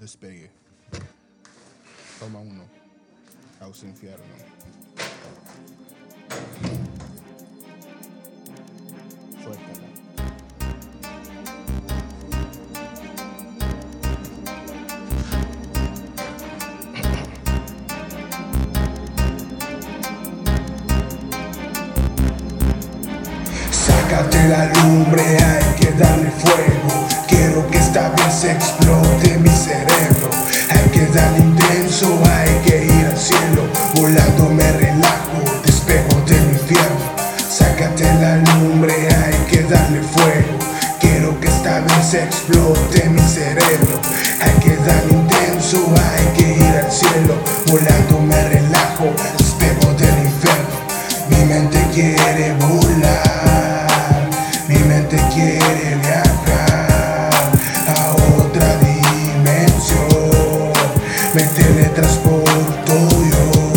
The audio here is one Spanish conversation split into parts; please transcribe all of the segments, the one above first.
Despegue. Toma uno. Caos infierno. Suéltala. Sácate la lumbre, hay que darle fuego. Esta vez explote mi cerebro. Hay que darle intenso, hay que ir al cielo. Volando me relajo, despejo del infierno. Sácate la lumbre, hay que darle fuego. Quiero que esta vez explote mi cerebro. Hay que darle intenso, hay que ir al cielo. Volando me relajo, despejo del infierno. Mi mente quiere volar, mi mente quiere viajar Me teletransporto yo.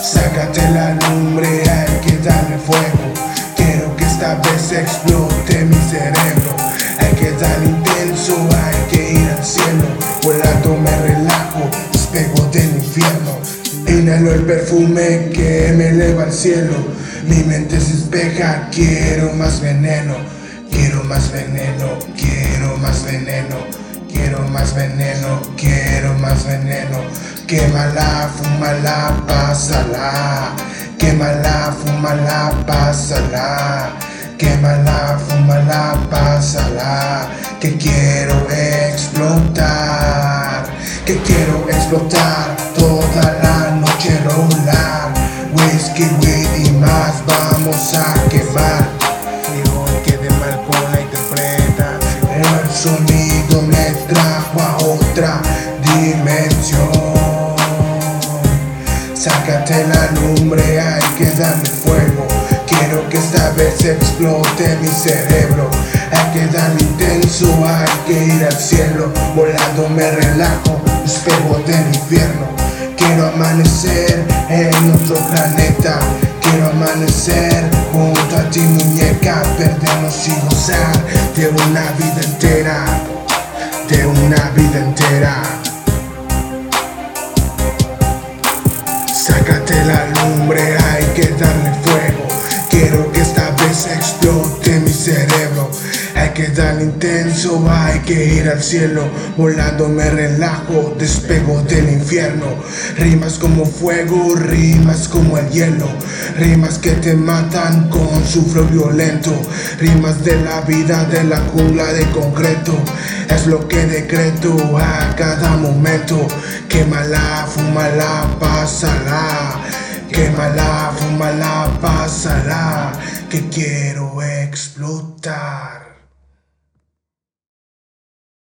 Sácate la lumbre, hay que darle fuego. Quiero que esta vez explote mi cerebro. Hay que darle intenso, hay que ir al cielo. Volando me relajo, despego del infierno. Inhalo el perfume que me eleva al cielo. Mi mente se despeja, quiero más veneno. Quiero más veneno, quiero más veneno. Más veneno, quiero más veneno. Quémala, fúmala, pásala. Quémala, fúmala, pásala. Quémala, fúmala, pásala. Que quiero explotar. Que quiero explotar toda la noche rolar. Whisky, weed y más vamos a quemar. Otra dimensión. Sácate la lumbre, hay que darle fuego. Quiero que esta vez explote mi cerebro. Hay que darle intenso, hay que ir al cielo. Volando me relajo, espejo del infierno. Quiero amanecer en otro planeta. Quiero amanecer junto a ti muñeca, perdernos y gozar de una vida entera, de una vida entera. Que darle intenso, hay que ir al cielo. Volando me relajo, despego del infierno. Rimas como fuego, rimas como el hielo. Rimas que te matan con su flow violento. Rimas de la vida de la jungla de concreto. Es lo que decreto a cada momento. Quémala, fúmala, pásala. Quémala, fúmala, pásala. Que quiero explotar.